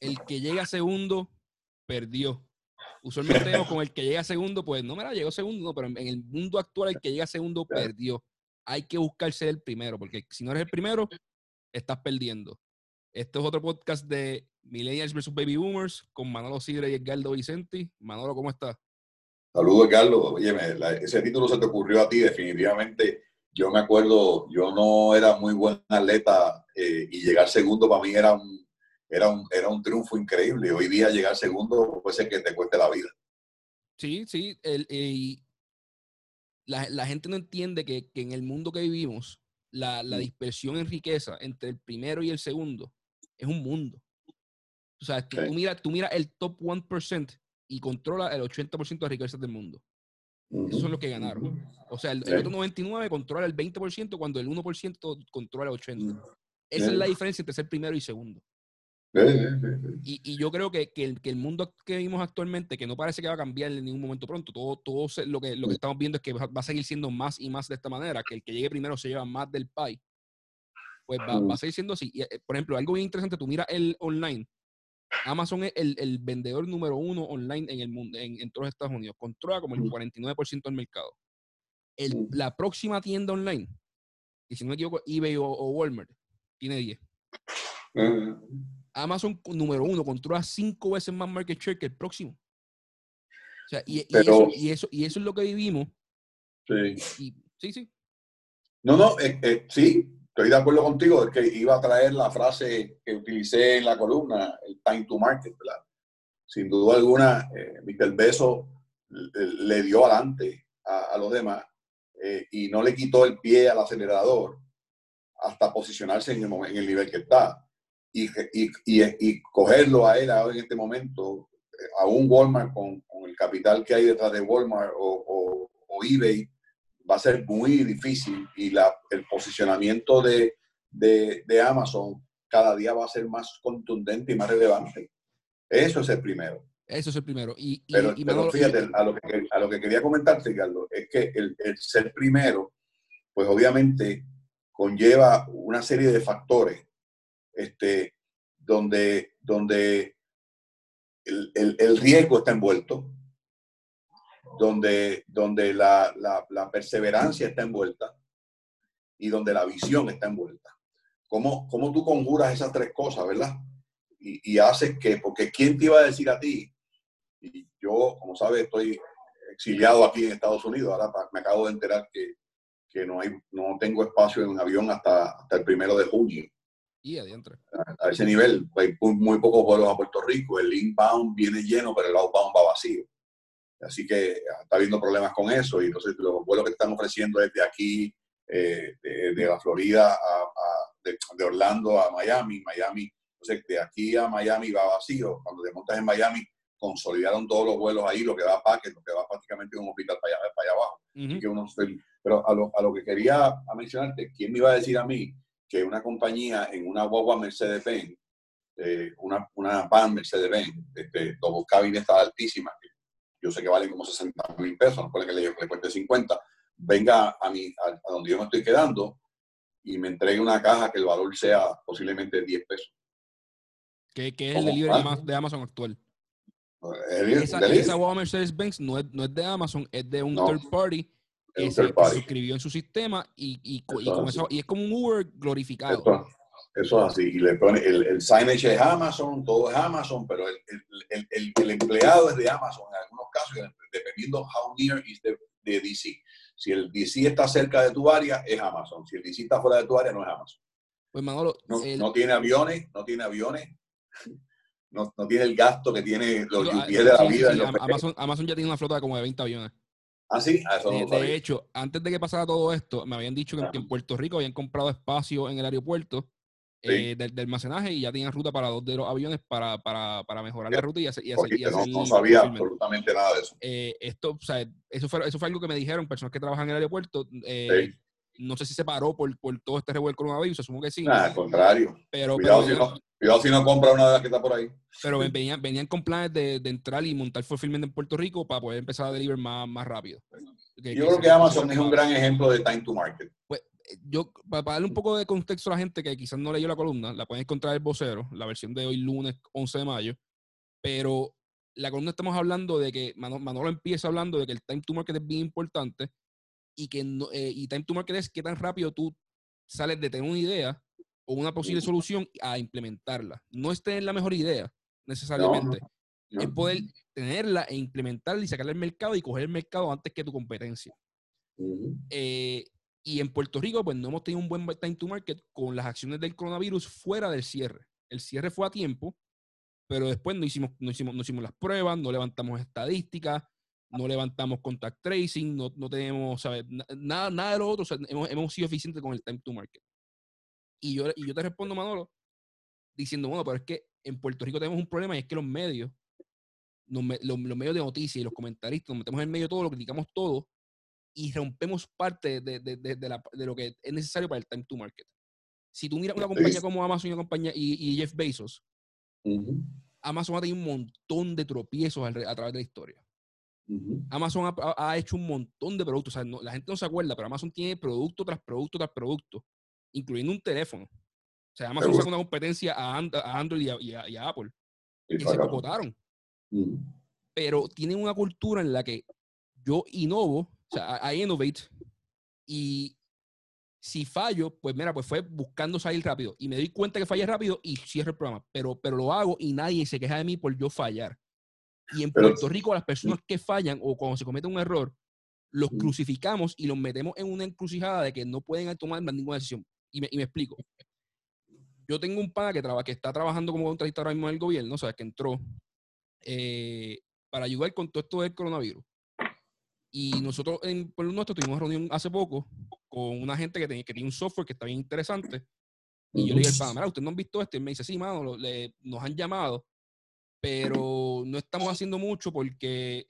el que llega segundo perdió. Usualmente vemos con el que llega segundo, pues no me la llegó segundo, pero en el mundo actual el que llega segundo perdió. Hay que buscar ser el primero, porque si no eres el primero, estás perdiendo. Este es otro podcast de Millennials vs. Baby Boomers con Manolo Sidre y Edgardo Vicenti. Manolo, ¿cómo estás? Saludos, Carlos. Oye, ese título se te ocurrió a ti, definitivamente. Yo me acuerdo, yo no era muy buen atleta eh, y llegar segundo para mí era un, era un, era un triunfo increíble. Hoy día llegar segundo puede ser que te cueste la vida. Sí, sí. El, la, gente no entiende que, en el mundo que vivimos, la, la, mm. dispersión en riqueza entre el primero y el segundo es un mundo. O sea, tú, miras tú mira el top 1% y controla el 80% de riquezas del mundo. Esos son los que ganaron. O sea, el, otro 99 controla el 20% cuando el 1% controla el 80%. Esa es la diferencia entre ser primero y segundo. Y, y, yo creo que, que, el, que, el, mundo que vivimos actualmente, que no parece que va a cambiar en ningún momento pronto, todo, todo lo, que, lo que estamos viendo es que va, a seguir siendo más y más de esta manera, que el que llegue primero se lleva más del pie, pues va, va a seguir siendo así. Eh, por ejemplo, algo bien interesante, tú mira el online, Amazon es el, el, vendedor número uno online en el mundo, en, en todos los Estados Unidos. Controla como el 49% del mercado. El, la próxima tienda online, y si no me equivoco, eBay o, Walmart, tiene 10. Amazon número uno controla cinco veces más market share que el próximo. O sea, y, eso, y, eso, y eso es lo que vivimos. Sí. sí, sí. No, no, eh, eh, sí, estoy de acuerdo contigo, es que iba a traer la frase que utilicé en la columna, el time to market, ¿verdad? Sin duda alguna, eh, Mr. Beso le dio adelante a, los demás eh, y no le quitó el pie al acelerador hasta posicionarse en el, en el nivel que está. Y, y, y, cogerlo a él ahora en este momento, eh, a un Walmart con, con, el capital que hay detrás de Walmart o, o, o eBay, va a ser muy difícil y la, el posicionamiento de, de, Amazon cada día va a ser más contundente y más relevante. Eso es el primero. Eso es el primero. Y, pero, fíjate, a lo, que, a lo que quería comentarte, Carlos, es que el, el, ser primero, pues obviamente conlleva una serie de factores este, donde, donde el, el, el riesgo está envuelto, donde, donde la, la, perseverancia está envuelta y donde la visión está envuelta. ¿Cómo, cómo tú conjuras esas tres cosas, verdad? Y, y, haces que, porque ¿quién te iba a decir a ti? Y yo, como sabes, estoy exiliado aquí en Estados Unidos, ahora me acabo de enterar que, que no, hay, no tengo espacio en un avión hasta, hasta el primero de junio. Y adentro. A, ese nivel, hay muy, pocos vuelos a Puerto Rico, el inbound viene lleno, pero el outbound va vacío. Así que está habiendo problemas con eso y entonces los vuelos que están ofreciendo es de aquí, eh, de, la Florida, a, de, Orlando a Miami, Miami, entonces de aquí a Miami va vacío. Cuando te montas en Miami, consolidaron todos los vuelos ahí, lo que va a Packet, lo que va prácticamente un hospital para allá, para allá abajo. que uno, pero a lo, a lo que quería mencionarte, ¿quién me iba a decir a mí que una compañía en una guagua Mercedes-Benz, eh, una, una van Mercedes-Benz, este, dos cabines está altísima, yo sé que valen como 60 mil pesos, no puede que le, le cueste 50, venga a, mi, a, donde yo me estoy quedando y me entregue una caja que el valor sea posiblemente 10 pesos. ¿Qué, es el delivery de Amazon actual? esa, esa Mercedes-Benz no es, no es de Amazon, es de un third party que se suscribió en su sistema y, y, y, es como un Uber glorificado. Eso es así. Y le pone el, el signage es Amazon, todo es Amazon, pero el, el, el, empleado es de Amazon en algunos casos, dependiendo how near is de, DC. Si el DC está cerca de tu área, es Amazon. Si el DC está fuera de tu área, no es Amazon. Pues Manolo, no, no tiene aviones, no tiene aviones. No, no, tiene el gasto que tiene los UPS de la vida. Amazon, Amazon, ya tiene una flota como de 20 aviones. Ah, sí, eso no de, hecho, antes de que pasara todo esto, me habían dicho que, en Puerto Rico habían comprado espacio en el aeropuerto eh, del, almacenaje y ya tenían ruta para dos de los aviones para, para, para mejorar la ruta y hacer, y no, sabía absolutamente nada de eso. Eh, esto, o sea, eso fue, eso fue algo que me dijeron personas que trabajan en el aeropuerto. Eh, no sé si se paró por, por todo este revuelo coronavirus, asumo que sí. al contrario. Pero, cuidado, si no, cuidado, si no, compra una de las que está por ahí. Pero venían, venían con planes de, de entrar y montar fulfillment en Puerto Rico para poder empezar a deliver más, más rápido. Yo creo que Amazon es un gran ejemplo de time to market. Pues, yo, para, darle un poco de contexto a la gente que quizás no leyó la columna, la pueden encontrar en el vocero, la versión de hoy lunes 11 de mayo, pero la columna estamos hablando de que Manolo, empieza hablando de que el time to market es bien importante y que no, eh, y time to market es qué tan rápido tú sales de tener una idea o una posible solución a implementarla. No es tener la mejor idea necesariamente, es poder tenerla e implementarla y sacarla al mercado y coger el mercado antes que tu competencia. Eh, y en Puerto Rico, pues no hemos tenido un buen time to market con las acciones del coronavirus fuera del cierre. El cierre fue a tiempo, pero después no hicimos, no hicimos, no hicimos las pruebas, no levantamos estadísticas, no levantamos contact tracing, no, no tenemos, ¿sabes? Nada, nada de lo otro, hemos, hemos, sido eficientes con el time to market. Y yo, y yo te respondo, Manolo, diciendo, bueno, pero es que en Puerto Rico tenemos un problema y es que los medios, los, los, medios de noticias y los comentaristas, nos metemos en medio de todo, lo criticamos todo y rompemos parte de, de, de, la, de, lo que es necesario para el time to market. Si tú miras una compañía como Amazon y, una compañía, y, Jeff Bezos, Amazon ha tenido un montón de tropiezos a, través de la historia. Amazon ha, ha, hecho un montón de productos. O sea, la gente no se acuerda, pero Amazon tiene producto tras producto tras producto, incluyendo un teléfono. O sea, Amazon saca una competencia a, Android y a, Apple. Y, se cocotaron. Pero tienen una cultura en la que yo innovo, o sea, I innovate, y si fallo, pues mira, pues fue buscando salir rápido. Y me doy cuenta que fallé rápido y cierro el programa. Pero, pero lo hago y nadie se queja de mí por yo fallar. Y en Puerto Rico, las personas que fallan o cuando se comete un error, los crucificamos y los metemos en una encrucijada de que no pueden tomar ninguna decisión. Y me, y me explico. Yo tengo un pana que, traba, que está trabajando como contratista ahora mismo en el gobierno, o sea, que entró eh, para ayudar con todo esto del coronavirus. Y nosotros en Pueblo Nuestro tuvimos una reunión hace poco con una gente que, tenía, que tiene un software que está bien interesante. Y yo le dije al pana, mira, ¿ustedes no han visto esto? Y me dice, sí, mano, nos han llamado, pero no estamos haciendo mucho porque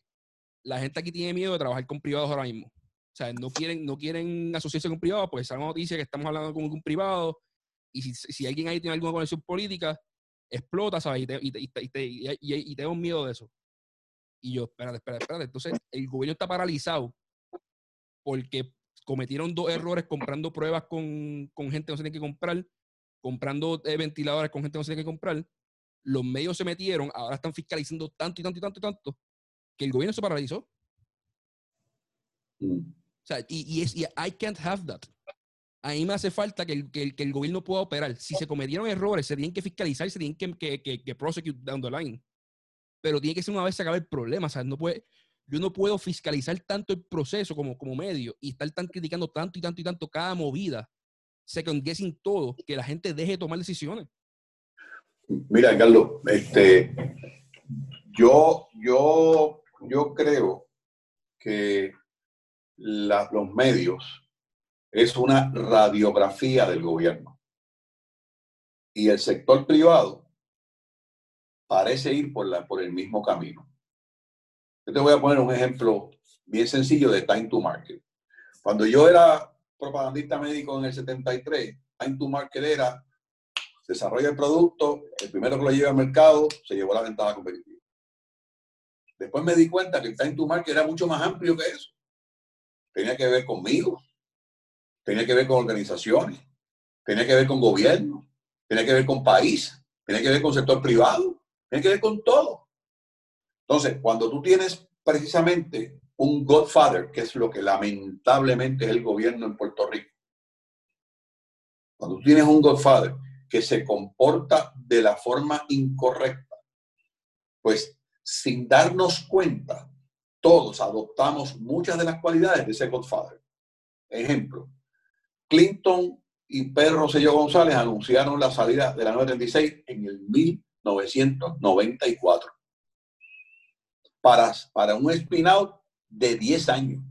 la gente aquí tiene miedo de trabajar con privados ahora mismo. O sea, no quieren, no quieren asociarse con privados porque esa noticia que estamos hablando con un privado y si, si, alguien ahí tiene alguna conexión política, explota, ¿sabes? Y, te, tengo miedo de eso. Y yo, espérate, espérate, espérate. Entonces, el gobierno está paralizado porque cometieron dos errores comprando pruebas con, con gente que no se tiene que comprar, comprando eh, ventiladores con gente que no se tiene que comprar. Los medios se metieron, ahora están fiscalizando tanto y tanto y tanto y tanto, que el gobierno se paralizó. Mm. O sea, y, y es, y I can't have that. A mí me hace falta que el, que, el, gobierno pueda operar. Si se cometieron errores, se tienen que fiscalizar, se tienen que, que, que, que prosecute down the line pero tiene que ser una vez se acabe el problema. ¿sabes? No puede, yo no puedo fiscalizar tanto el proceso como, como medio y estar tan criticando tanto y tanto y tanto cada movida, second guessing todo, que la gente deje de tomar decisiones. Mira, Carlos, este, yo, yo, yo creo que los medios es una radiografía del gobierno. Y el sector privado parece ir por, la, por el mismo camino. Yo te voy a poner un ejemplo bien sencillo de time to market. Cuando yo era propagandista médico en el 73, time to market era desarrolla el producto, el primero que lo lleva al mercado se llevó la ventaja competitiva. Después me di cuenta que el time to market era mucho más amplio que eso. Tenía que ver conmigo, tenía que ver con organizaciones, tenía que ver con gobierno, tenía que ver con país, tenía que ver con sector privado. Tiene que ver con todo. Entonces, cuando tú tienes precisamente un Godfather, que es lo que lamentablemente es el gobierno en Puerto Rico, cuando tú tienes un Godfather que se comporta de la forma incorrecta, pues sin darnos cuenta, todos adoptamos muchas de las cualidades de ese Godfather. Ejemplo, Clinton y Pedro Rosselló González anunciaron la salida de la 936 en el 1000 1994. Para, para un spin-out de 10 años.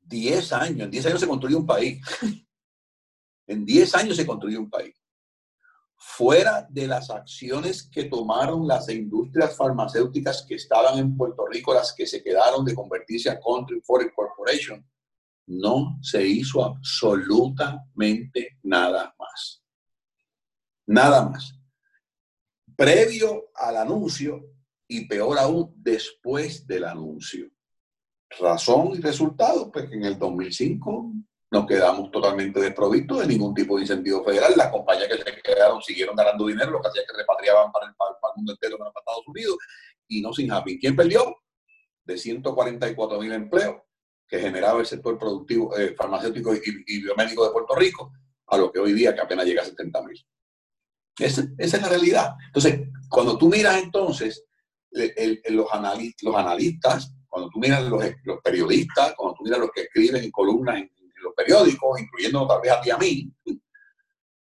10 años. En 10 años se construyó un país. en 10 años se construyó un país. Fuera de las acciones que tomaron las industrias farmacéuticas que estaban en Puerto Rico, las que se quedaron de convertirse a Country Foreign Corporation, no se hizo absolutamente nada más. Nada más previo al anuncio y peor aún después del anuncio. Razón y resultado, pues en el 2005 nos quedamos totalmente desprovistos de ningún tipo de incentivo federal. Las compañías que se quedaron siguieron ganando dinero, lo que hacía que repatriaban para el, para el mundo entero para Estados Unidos, y no sin happy. ¿Quién perdió? De 144 mil empleos que generaba el sector productivo eh, farmacéutico y, biomédico de Puerto Rico, a lo que hoy día que apenas llega a 70 mil. Esa, esa, es la realidad. Entonces, cuando tú miras entonces los, analistas, cuando tú miras los, periodistas, cuando tú miras los que escriben en columnas en, los periódicos, incluyendo tal vez a mí,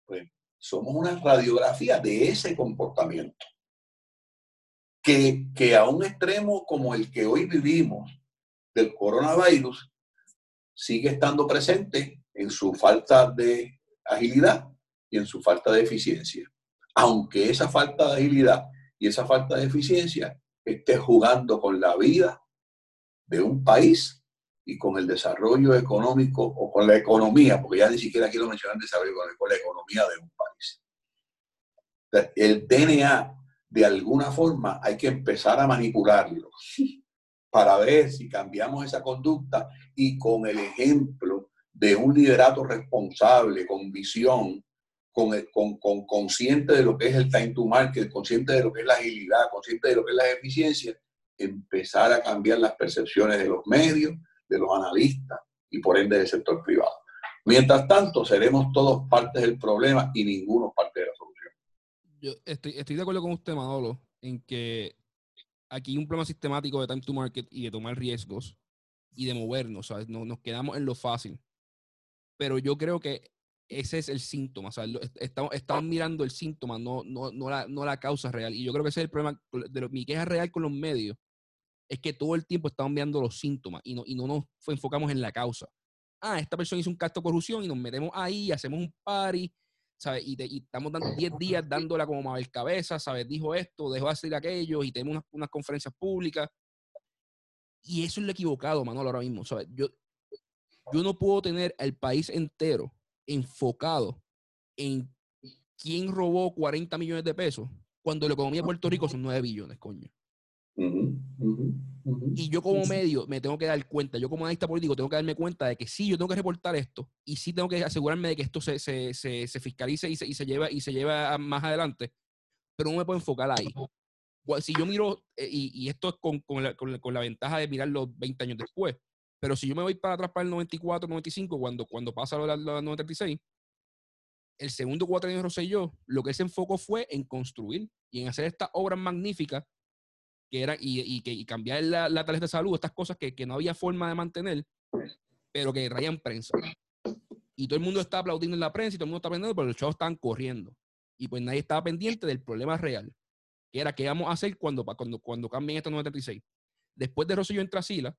pues somos una radiografía de ese comportamiento. Que, que a un extremo como el que hoy vivimos del coronavirus sigue estando presente en su falta de agilidad y en su falta de eficiencia. Aunque esa falta de agilidad y esa falta de eficiencia esté jugando con la vida de un país y con el desarrollo económico o con la economía, porque ya ni siquiera quiero mencionar desarrollo económico, con la economía de un país. El DNA, de alguna forma, hay que empezar a manipularlo para ver si cambiamos esa conducta y con el ejemplo de un liderato responsable, con visión, con, con, con, consciente de lo que es el time to market, consciente de lo que es la agilidad, consciente de lo que es la eficiencia, empezar a cambiar las percepciones de los medios, de los analistas y por ende del sector privado. Mientras tanto, seremos todos partes del problema y ninguno parte de la solución. Yo estoy, estoy de acuerdo con usted, Manolo, en que aquí hay un problema sistemático de time to market y de tomar riesgos y de movernos, ¿sabes? Nos, nos quedamos en lo fácil. Pero yo creo que ese es el síntoma. Sea, estamos, estamos, mirando el síntoma, no, no, no, la, no la causa real. Y yo creo que ese es el problema de mi queja real con los medios. Es que todo el tiempo estamos mirando los síntomas y no, y no nos enfocamos en la causa. Ah, esta persona hizo un caso de corrupción y nos metemos ahí, hacemos un party, ¿sabes? Y, y estamos dando 10 días dándola como Mabel Cabeza, ¿sabes? Dijo esto, dejó de hacer aquello y tenemos unas, unas conferencias públicas. Y eso es lo equivocado, Manolo, ahora mismo. ¿sabes? Yo, yo no puedo tener el país entero enfocado en quién robó 40 millones de pesos cuando la economía de Puerto Rico son 9 billones, coño. Y yo como medio me tengo que dar cuenta, yo como analista político tengo que darme cuenta de que sí, yo tengo que reportar esto y sí tengo que asegurarme de que esto se, se, se, fiscalice y se, y se, lleva, y se lleva más adelante, pero no me puedo enfocar ahí. Si yo miro, eh, y, y esto es con, con, la, con, la, ventaja de mirar los 20 años después, pero si yo me voy para atrás para el 94, 95, cuando, cuando pasa lo del 96, el segundo cuatro de Rosselló, lo que se enfocó fue en construir y en hacer estas obras magníficas que era, y, y cambiar la, la, tarjeta de salud, estas cosas que, que, no había forma de mantener, pero que traían prensa. Y todo el mundo estaba aplaudiendo en la prensa y todo el mundo estaba pendiente, pero los chavos estaban corriendo. Y pues nadie estaba pendiente del problema real, que era qué vamos a hacer cuando, cuando, cuando cambien estos 96. Después de Rosselló entra Sila,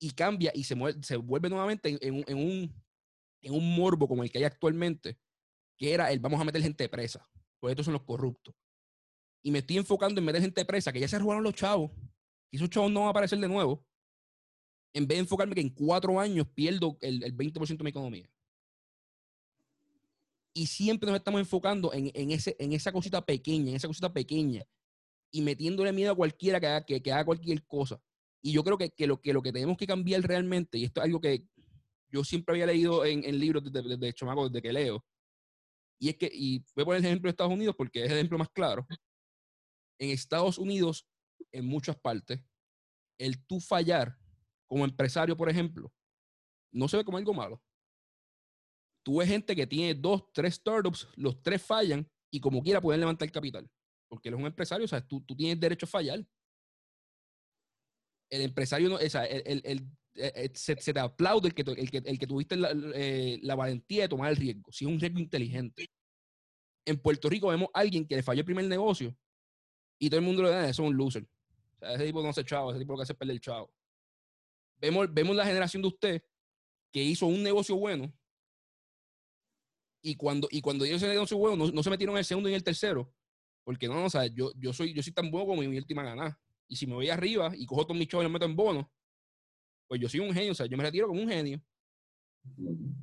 y cambia y se, se vuelve nuevamente en, un, en un morbo como el que hay actualmente, que era el vamos a meter gente presa, pues estos son los corruptos. Y me estoy enfocando en meter gente presa, que ya se robaron los chavos, y esos chavos no van a aparecer de nuevo, en vez de enfocarme que en cuatro años pierdo el, el 20% de mi economía. Y siempre nos estamos enfocando en, en, ese, en esa cosita pequeña, en esa cosita pequeña, y metiéndole miedo a cualquiera que haga, que, que haga cualquier cosa. Y yo creo que, que, lo, que lo que tenemos que cambiar realmente, y esto es algo que yo siempre había leído en, en libros desde, desde Chomaco, desde que leo, y es que, y voy a poner el ejemplo de Estados Unidos porque es el ejemplo más claro. En Estados Unidos, en muchas partes, el tú fallar como empresario, por ejemplo, no se ve como algo malo. Tú ves gente que tiene dos, tres startups, los tres fallan y como quiera pueden levantar capital. Porque él es un empresario, o sea, tú, tú tienes derecho a fallar el empresario, no, o sea, el, el, eh, eh, se, te aplaude el que, el que, el que tuviste la, eh, la, valentía de tomar el riesgo, si es un riesgo inteligente. En Puerto Rico vemos a alguien que le falló el primer negocio y todo el mundo le da, eso es un loser. O sea, ese tipo no hace chavo, ese tipo lo que hace es perder el chavo. Vemos, vemos la generación de usted que hizo un negocio bueno y cuando, y cuando ese negocio bueno no, no, se metieron en el segundo y en el tercero. Porque no, o sea, yo, yo, soy, yo soy tan bueno como mi última ganada. Y si me voy arriba y cojo todos mis chavos y los meto en bono, pues yo soy un genio, o sea, yo me retiro como un genio.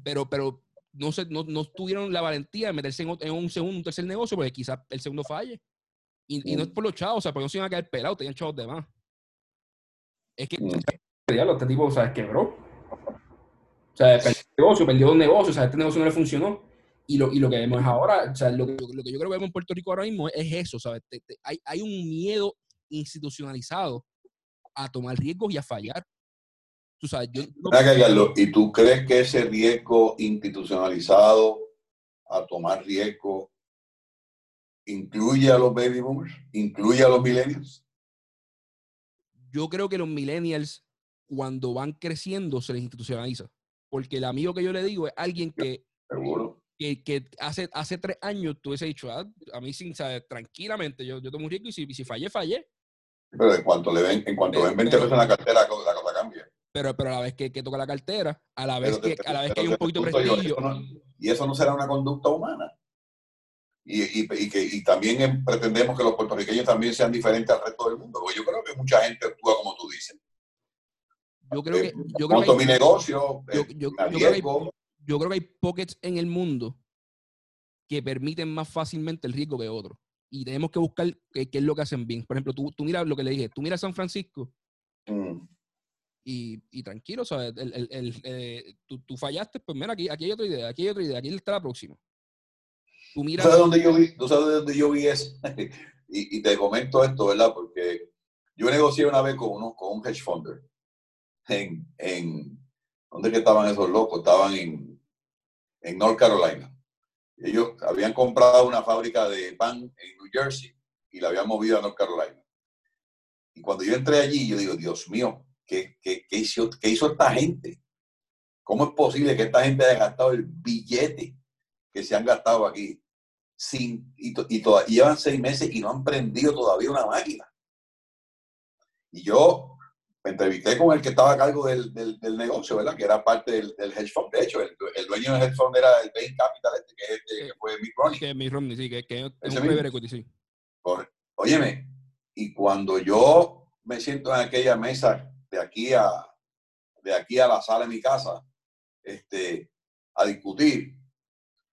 Pero, pero no, se, no, no tuvieron la valentía de meterse en, un segundo, un tercer negocio, porque quizás el segundo falle. Y, y, no es por los chavos, o sea, porque no se iban a caer pelados, tenían chavos de más. Es que. Ya, este tipo, o sea, quebró. O sea, perdió un negocio, perdió un negocio, o sea, este negocio no le funcionó. Y lo, y lo que vemos ahora, o sea, lo que, lo que yo creo que vemos en Puerto Rico ahora mismo es eso, ¿sabes? hay, hay un miedo institucionalizado a tomar riesgos y a fallar. Tú sabes, yo, ¿Y tú crees que ese riesgo institucionalizado a tomar riesgo incluye a los baby boomers? ¿Incluye a los millennials? Yo creo que los millennials, cuando van creciendo, se les institucionaliza. Porque el amigo que yo le digo es alguien que, que, hace, hace tres años tú hubiese dicho, ah, a mí sin saber, tranquilamente, yo, yo tomo un riesgo y si, si fallé, fallé. Pero en cuanto le ven, en cuanto ven 20 pesos en la cartera, la cosa cambia. Pero, pero a la vez que, que toca la cartera, a la vez que, a la vez que hay un poquito de prestigio. y eso no será una conducta humana. Y, y, y, que, y también pretendemos que los puertorriqueños también sean diferentes al resto del mundo. Porque yo creo que mucha gente actúa como tú dices. Yo creo que. Yo creo que hay, mi negocio, yo, yo, creo que hay, yo creo que hay pockets en el mundo que permiten más fácilmente el riesgo que otros y tenemos que buscar qué, es lo que hacen bien. Por ejemplo, tú, tú miras lo que le dije, tú miras San Francisco mm. y, y, tranquilo, ¿sabes? El, el, el, eh, tú, tú, fallaste, pues mira, aquí, aquí hay otra idea, aquí hay otra idea, aquí está la próxima. Tú, miras, ¿Tú sabes dónde yo vi, tú sabes dónde yo vi eso? y, y, te comento esto, ¿verdad? Porque yo negocié una vez con, uno, con un hedge funder en, en ¿dónde que estaban esos locos? Estaban en, en North Carolina. Ellos habían comprado una fábrica de pan en New Jersey y la habían movido a North Carolina. Y cuando yo entré allí, yo digo, Dios mío, ¿qué, qué, qué hizo, qué hizo esta gente? ¿Cómo es posible que esta gente haya gastado el billete que se han gastado aquí? Sin, y, y, y llevan seis meses y no han prendido todavía una máquina. Y yo me entrevisté con el que estaba a cargo del, del, negocio, ¿verdad? Que era parte del, hedge fund. De hecho, el, dueño del hedge fund era el Bain Capital, este, que, este, que fue Mick Romney. Que Mick Romney, sí, que, que es un private equity, sí. Óyeme, y cuando yo me siento en aquella mesa de aquí a, de aquí a la sala de mi casa, este, a discutir,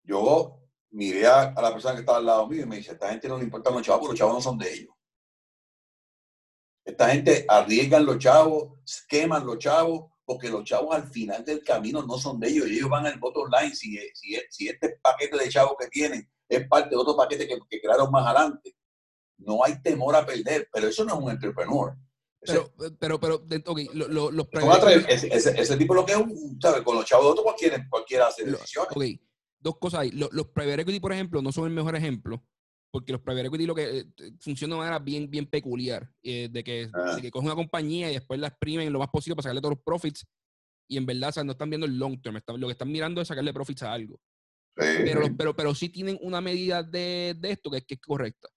yo miré a, la persona que estaba al lado mío y me dice, esta gente no le importan los chavos, porque los chavos no son de ellos. Esta gente arriesgan los chavos, queman los chavos, porque los chavos al final del camino no son de ellos. Ellos van al voto online. Si, si, si este paquete de chavos que tienen es parte de otro paquete que, que crearon más adelante, no hay temor a perder. Pero eso no es un entrepreneur. Pero, pero, pero, okay, los ese, ese, tipo lo que es un, ¿sabes? Con los chavos de otro cualquiera, cualquiera hace decisiones. Ok, dos cosas ahí. Los, los private equity, por ejemplo, no son el mejor ejemplo porque los private equity lo que eh, funciona de manera bien, bien peculiar, eh, de, que, ah. de que cogen una compañía y después la exprimen lo más posible para sacarle todos los profits y en verdad no están viendo el long term, lo que están mirando es sacarle profits a algo. Pero, pero, pero sí tienen una medida de, de esto que, que, es correcta.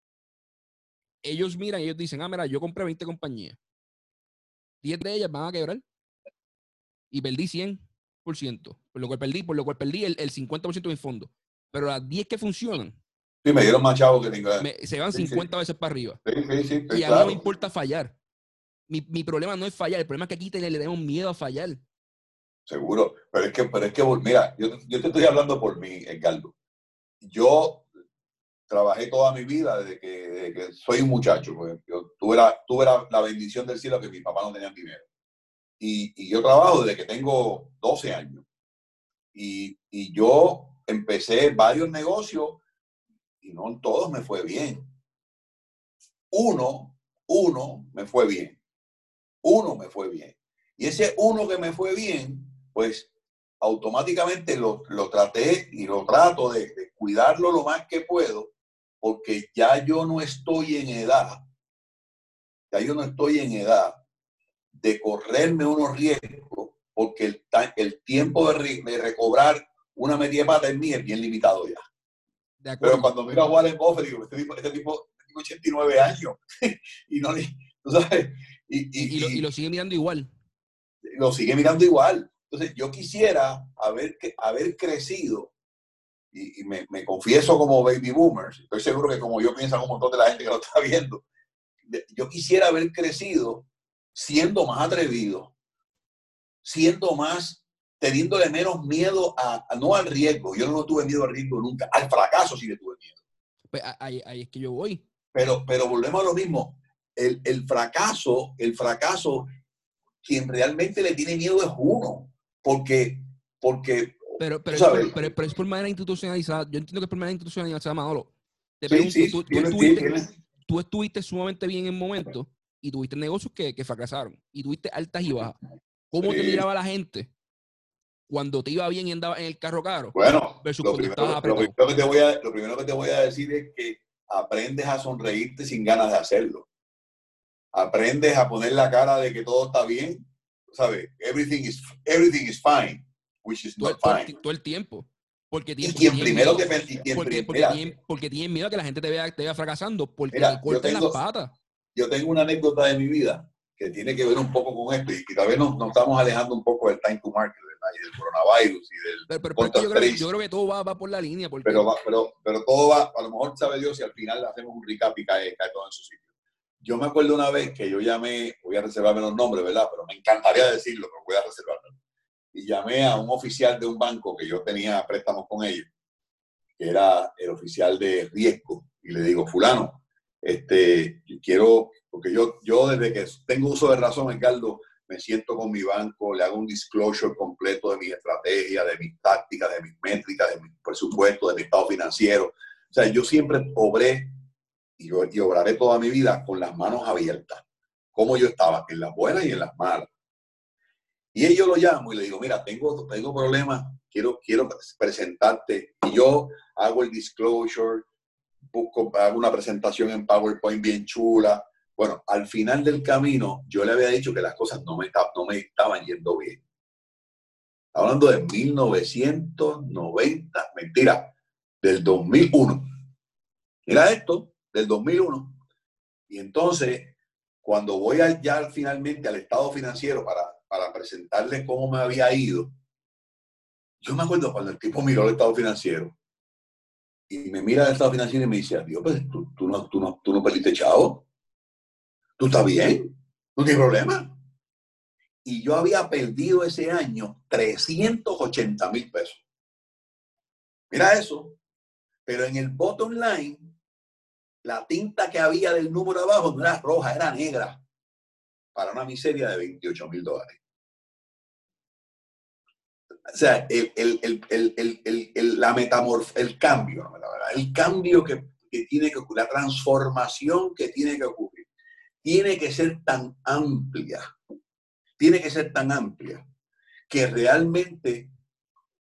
Ellos miran y ellos dicen, ah, mira, yo compré 20 compañías. 10 de ellas van a quebrar y perdí 100%, por lo cual perdí, por lo cual perdí el, el 50% de mi fondo. Pero las 10 que funcionan, Sí, me dieron más chavos que tenga. se van 50 veces para arriba. Sí, sí, y a mí no me importa fallar. Mi, mi, problema no es fallar, el problema es que aquí le, le tenemos miedo a fallar. Seguro, pero es que, pero es que mira, yo, yo te estoy hablando por mí, Edgardo. Yo trabajé toda mi vida desde que, desde que soy un muchacho. Pues. Yo tuve la, tuve la, bendición del cielo que mi papá no tenía dinero. Y, yo trabajo desde que tengo 12 años. Y, yo empecé varios negocios y no todos me fue bien. Uno, uno me fue bien. Uno me fue bien. Y ese uno que me fue bien, pues automáticamente lo, traté y lo trato de, de, cuidarlo lo más que puedo, porque ya yo no estoy en edad, ya yo no estoy en edad de correrme unos riesgos, porque el, el tiempo de, de recobrar una media pata en mí es bien limitado ya. Pero cuando miro a Warren Buffett, digo, este tipo, este tipo tiene 89 años. y no ¿tú sabes? Y, y, lo, sigue mirando igual. Lo sigue mirando igual. Entonces, yo quisiera haber, haber crecido, y, me, me, confieso como baby boomers, estoy seguro que como yo pienso un montón de la gente que lo está viendo, yo quisiera haber crecido siendo más atrevido, siendo más teniéndole menos miedo a, no al riesgo. Yo no tuve miedo al riesgo nunca. Al fracaso sí le tuve miedo. Pues ahí, es que yo voy. Pero, pero volvemos a lo mismo. El, el, fracaso, el fracaso, quien realmente le tiene miedo es uno. Porque, porque... Pero, pero, es por, pero, pero, es por manera institucionalizada. Yo entiendo que es por manera institucionalizada, Manolo. Te pregunto, sí, sí, tú, tú, estuviste, tú, estuviste, sumamente bien en el momento y tuviste negocios que, que fracasaron y tuviste altas y bajas. ¿Cómo te miraba la gente cuando te iba bien y andaba en el carro caro? Bueno, lo primero, lo, primero que te voy a, lo primero que te voy a decir es que aprendes a sonreírte sin ganas de hacerlo. Aprendes a poner la cara de que todo está bien, ¿sabes? Everything is, everything is fine, which is not fine. Todo el tiempo. Porque tienen, y primero que porque, porque, tienen, porque, tienen, miedo a que la gente te vea, te vea fracasando, porque mira, te corten las patas. Yo tengo una anécdota de mi vida que tiene que ver un poco con esto y que tal vez nos, nos estamos alejando un poco del time to market y del coronavirus y del pero, pero, pero yo, creo, yo, creo, que todo va, va por la línea porque... pero, pero, pero todo va a lo mejor sabe Dios si al final hacemos un recap y cae, cae todo en su sitio. Yo me acuerdo una vez que yo llamé voy a reservarme los nombres verdad pero me encantaría decirlo pero voy a reservarme. Y llamé a un oficial de un banco que yo tenía préstamos con ellos que era el oficial de riesgo y le digo fulano este quiero porque yo, yo desde que tengo uso de razón, Ricardo, me siento con mi banco, le hago un disclosure completo de mi estrategia, de mis tácticas, de mis métricas, de mi presupuesto, de mi estado financiero. O sea, yo siempre obré y, y obraré toda mi vida con las manos abiertas, como yo estaba, en las buenas y en las malas. Y ellos lo llamo y le digo, mira, tengo, tengo problemas, quiero, quiero presentarte. Y yo hago el disclosure, busco, hago una presentación en PowerPoint bien chula, bueno, al final del camino yo le había dicho que las cosas no me, no me estaban yendo bien. Hablando de 1990, mentira, del 2001. Mira esto, del 2001. Y entonces, cuando voy ya finalmente al estado financiero para, para presentarles cómo me había ido, yo me acuerdo cuando el tipo miró el estado financiero y me mira el estado financiero y me dice, Dios, pues tú, tú, no, tú, no, tú no perdiste chavo. ¿Tú estás bien? ¿No tienes problema? Y yo había perdido ese año 380 mil pesos. Mira eso. Pero en el bottom line, la tinta que había del número abajo no era roja, era negra. Para una miseria de 28 mil dólares. O sea, el, el, la metamorf el cambio, el cambio que, que tiene que ocurrir, la transformación que tiene que ocurrir tiene que ser tan amplia, tiene que ser tan amplia, que realmente,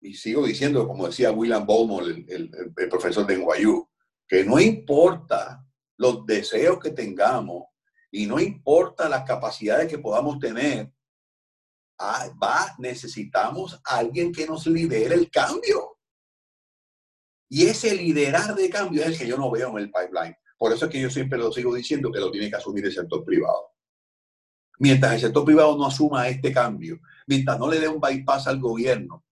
y sigo diciendo, como decía William Bowman, el, profesor de NYU, que no importa los deseos que tengamos y no importa las capacidades que podamos tener, ah, va, necesitamos a alguien que nos lidere el cambio. Y ese liderar de cambio es el que yo no veo en el pipeline. Por eso es que yo siempre lo sigo diciendo que lo tiene que asumir el sector privado. Mientras el sector privado no asuma este cambio, mientras no le dé un bypass al gobierno,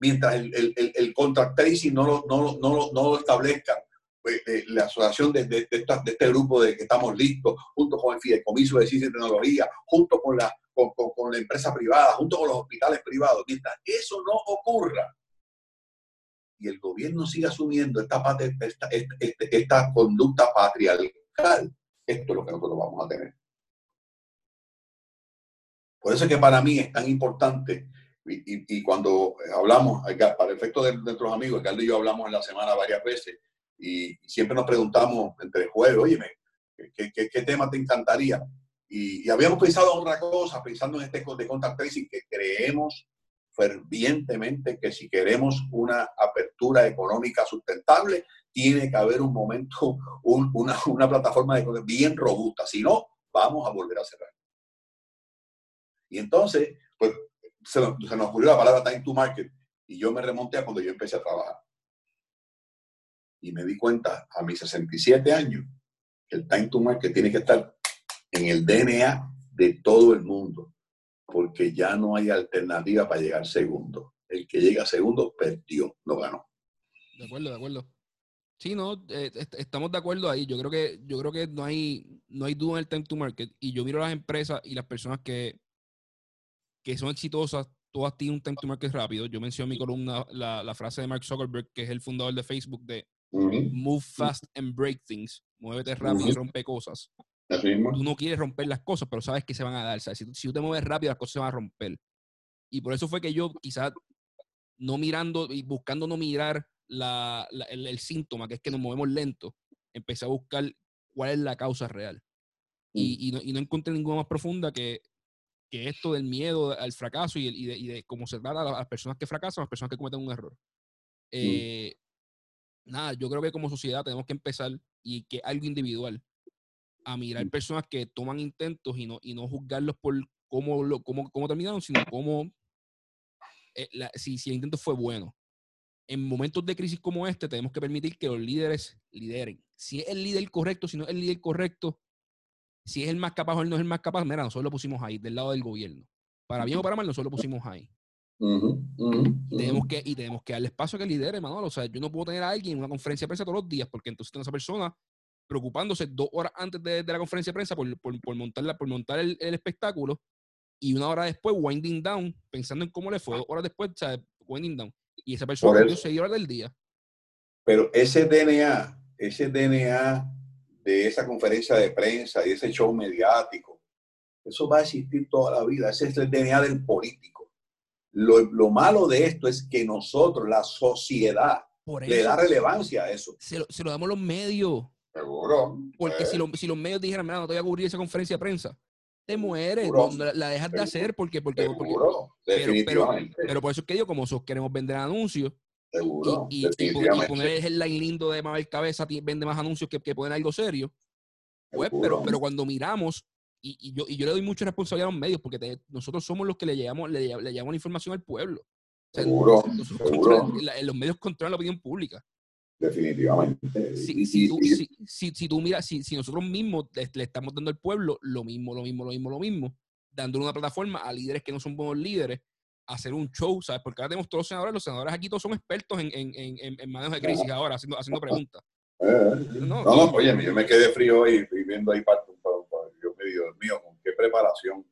mientras el, el, el, contract tracing no lo, no, no, no lo establezca, pues, eh, la asociación de, de, de, este grupo de que estamos listos, junto con el Fideicomiso de Ciencia y Tecnología, junto con la, con, con la empresa privada, junto con los hospitales privados, mientras eso no ocurra, y el gobierno sigue asumiendo esta, esta, esta, esta, conducta patriarcal, esto es lo que nosotros vamos a tener. Por eso es que para mí es tan importante, y, cuando hablamos, para el efecto de, nuestros amigos, Ricardo y yo hablamos en la semana varias veces, y, siempre nos preguntamos entre juegos, oye, ¿qué, qué, qué tema te encantaría? Y, y, habíamos pensado en otra cosa, pensando en este de contact tracing, que creemos fervientemente que si queremos una apertura económica sustentable, tiene que haber un momento, una, una, plataforma de bien robusta. Si no, vamos a volver a cerrar. Y entonces, pues se nos ocurrió la palabra time to market y yo me remonté a cuando yo empecé a trabajar. Y me di cuenta a mis 67 años que el time to market tiene que estar en el DNA de todo el mundo porque ya no hay alternativa para llegar segundo. El que llega segundo perdió, no ganó. De acuerdo, de acuerdo. Sí, no, eh, estamos de acuerdo ahí. Yo creo que, yo creo que no hay, no hay duda en el time to market. Y yo miro las empresas y las personas que, que son exitosas, todas tienen un time to market rápido. Yo menciono en mi columna la, frase de Mark Zuckerberg, que es el fundador de Facebook, de move fast and break things. Muévete rápido y rompe cosas. Tú no quieres romper las cosas, pero sabes que se van a dar. Si, si, tú te mueves rápido, las cosas se van a romper. Y por eso fue que yo quizás no mirando y buscando no mirar el, síntoma, que es que nos movemos lento, empecé a buscar cuál es la causa real. Y, mm. no, encontré ninguna más profunda que, esto del miedo al fracaso y, de, cómo se trata a las personas que fracasan, a las personas que cometen un error. Mm. Eh, nada, yo creo que como sociedad tenemos que empezar y que algo individual a mirar personas que toman intentos y no, y no juzgarlos por cómo, lo, cómo, cómo terminaron, sino cómo eh, si, si el intento fue bueno. En momentos de crisis como este, tenemos que permitir que los líderes lideren. Si es el líder correcto, si no es el líder correcto, si es el más capaz o él no es el más capaz, mira, nosotros lo pusimos ahí, del lado del gobierno. Para bien o para mal, nosotros lo pusimos ahí. y, tenemos que, y tenemos que darle espacio a que lidere, Manuel. O sea, yo no puedo tener a alguien en una conferencia de prensa todos los días, porque entonces tengo esa persona preocupándose dos horas antes de, la conferencia de prensa por, por, por montar, por montar el, espectáculo y una hora después winding down, pensando en cómo le fue, dos horas después, o sea, winding down. Y esa persona perdió seis horas del día. Pero ese DNA, ese DNA de esa conferencia de prensa y ese show mediático, eso va a existir toda la vida. Ese es el DNA del político. Lo, lo malo de esto es que nosotros, la sociedad, le da relevancia a eso. Se lo, se lo damos los medios. Seguro. Porque si, si, los medios dijeran, no te voy a cubrir esa conferencia de prensa, te mueres, la, dejas de hacer porque, porque, pero, pero, por eso es que yo, como nosotros queremos vender anuncios, y, y, poner el line lindo de Mabel Cabeza vende más anuncios que, que poner algo serio. Pues, pero, pero cuando miramos, y, yo, y yo le doy mucha responsabilidad a los medios, porque nosotros somos los que le llevamos, le, llevamos la información al pueblo. los medios controlan la opinión pública. Definitivamente. Si, si, tú, si, si, tú miras, si, nosotros mismos le, estamos dando al pueblo lo mismo, lo mismo, lo mismo, lo mismo, dándole una plataforma a líderes que no son buenos líderes, hacer un show, ¿sabes? Porque ahora tenemos todos los senadores, los senadores aquí todos son expertos en, en, en, en manejo de crisis ahora, haciendo, haciendo preguntas. Eh, eh. no, no, oye, yo me quedé frío ahí viendo ahí parte, yo me digo, Dios mío, con qué preparación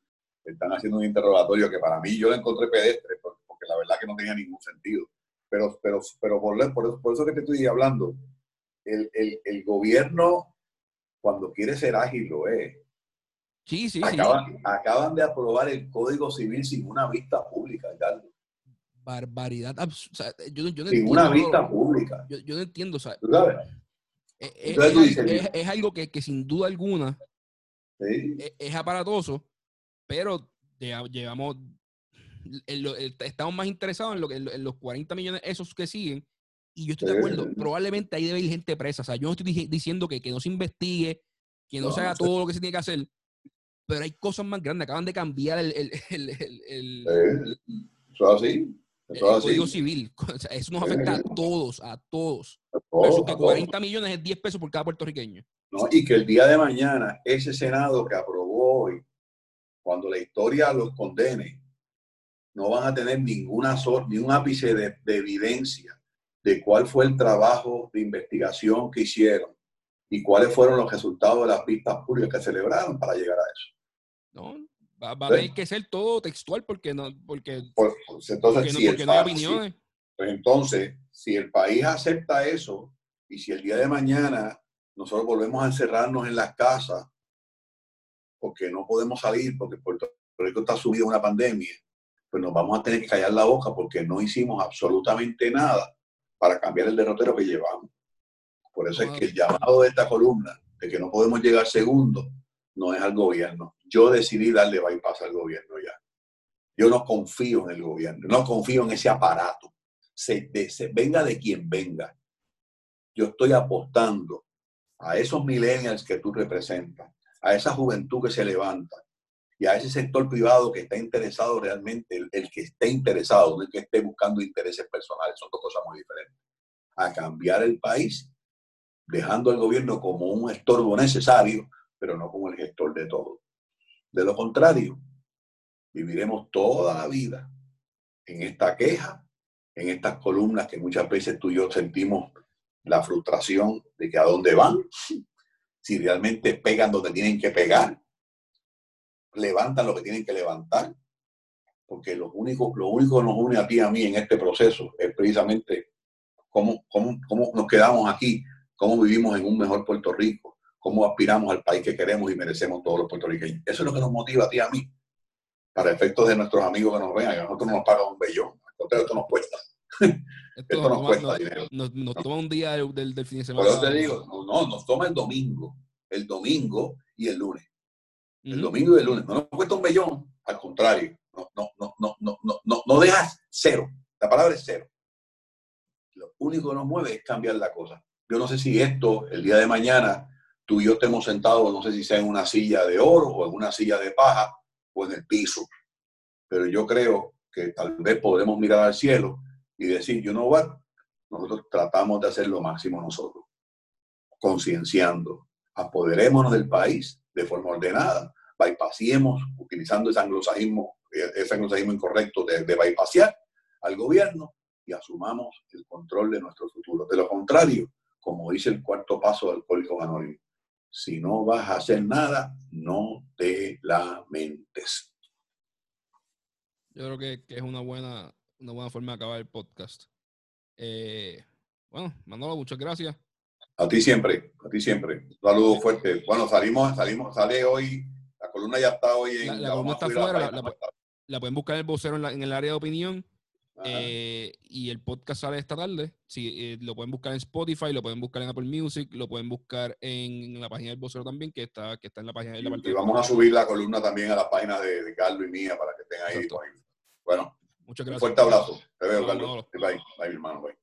están haciendo un interrogatorio que para mí yo lo encontré pedestre, porque la verdad que no tenía ningún sentido. Pero, pero, pero por, por, por eso que te estoy hablando, el, el, el, gobierno, cuando quiere ser ágil, lo es. Sí, sí, acaban, sí. Acaban de aprobar el Código Civil sin una vista pública, Carlos. Barbaridad. O sea, yo, yo no sin una vista pública. Yo, yo, no entiendo, ¿sabes? sabes? Es, es, es, es, algo que, que, sin duda alguna sí. es, aparatoso, pero llevamos estamos más interesados en, lo, en, los 40 millones esos que siguen. Y yo estoy de acuerdo, probablemente ahí debe ir gente presa. O sea, yo no estoy diciendo que, que no se investigue, que no, se haga todo lo que se tiene que hacer, pero hay cosas más grandes. Acaban de cambiar el, el, el, eso así. Eso el Código Civil. eso nos afecta a todos, a todos. A que 40 millones es 10 pesos por cada puertorriqueño. No, y que el día de mañana, ese Senado que aprobó hoy, cuando la historia los condene, no van a tener ninguna ni un ápice de, evidencia de cuál fue el trabajo de investigación que hicieron y cuáles fueron los resultados de las vistas públicas que celebraron para llegar a eso. No, va, a tener que ser todo textual porque no, porque, pues, pues, entonces, si no, hay opiniones. pues entonces, si el país acepta eso y si el día de mañana nosotros volvemos a encerrarnos en las casas porque no podemos salir, porque Puerto Rico está subido en una pandemia, pues nos vamos a tener que callar la boca porque no hicimos absolutamente nada para cambiar el derrotero que llevamos. Por eso es que el llamado de esta columna, de que no podemos llegar segundo, no es al gobierno. Yo decidí darle bypass al gobierno ya. Yo no confío en el gobierno, no confío en ese aparato. Se, se, venga de quien venga. Yo estoy apostando a esos millennials que tú representas, a esa juventud que se levanta, a ese sector privado que está interesado realmente, el, que esté interesado, el que esté buscando intereses personales, son dos cosas muy diferentes, a cambiar el país, dejando al gobierno como un estorbo necesario, pero no como el gestor de todo. De lo contrario, viviremos toda la vida en esta queja, en estas columnas que muchas veces tú y yo sentimos la frustración de que a dónde van, si realmente pegan donde tienen que pegar, levantan lo que tienen que levantar, porque lo único, lo único que nos une a ti y a mí en este proceso es precisamente cómo, cómo, cómo nos quedamos aquí, cómo vivimos en un mejor Puerto Rico, cómo aspiramos al país que queremos y merecemos todos los puertorriqueños. Eso es lo que nos motiva a ti y a mí, para efectos de nuestros amigos que nos vean, a nosotros no nos pagan un bellón, al contrario, esto nos cuesta. Esto, nos cuesta dinero. Nos, toma un día del, del, fin de semana. Por eso te digo, no, nos toma el domingo, el domingo y el lunes. El domingo y el lunes. No nos cuesta un millón, al contrario. No, no, no, no, no, no, no, no dejas cero. La palabra es cero. Lo único que nos mueve es cambiar la cosa. Yo no sé si esto, el día de mañana, tú y yo estemos sentados, no sé si sea en una silla de oro o en una silla de paja o en el piso. Pero yo creo que tal vez podremos mirar al cielo y decir, yo no voy, nosotros tratamos de hacer lo máximo nosotros, concienciando, apoderémonos del país de forma ordenada, bypassiemos, utilizando ese anglosajismo, ese anglosajismo incorrecto de, de al gobierno y asumamos el control de nuestro futuro. De lo contrario, como dice el cuarto paso del Alcohólicos Anónimos, si no vas a hacer nada, no te lamentes. Yo creo que, es una buena, una buena forma de acabar el podcast. Eh, bueno, Manolo, muchas gracias. A ti siempre, a ti siempre. Un saludo fuerte. Bueno, salimos, salimos, sale hoy, la columna ya está hoy en... La, columna está afuera, la, pueden buscar en el vocero en, el área de opinión. Eh, y el podcast sale esta tarde. Sí, eh, lo pueden buscar en Spotify, lo pueden buscar en Apple Music, lo pueden buscar en la página del vocero también, que está, que está en la página de la Y vamos a subir la columna también a la página de, Carlos y mía para que estén ahí. Bueno, muchas gracias. Un fuerte abrazo. Te veo, Carlos. Bye, bye, hermano. Bye.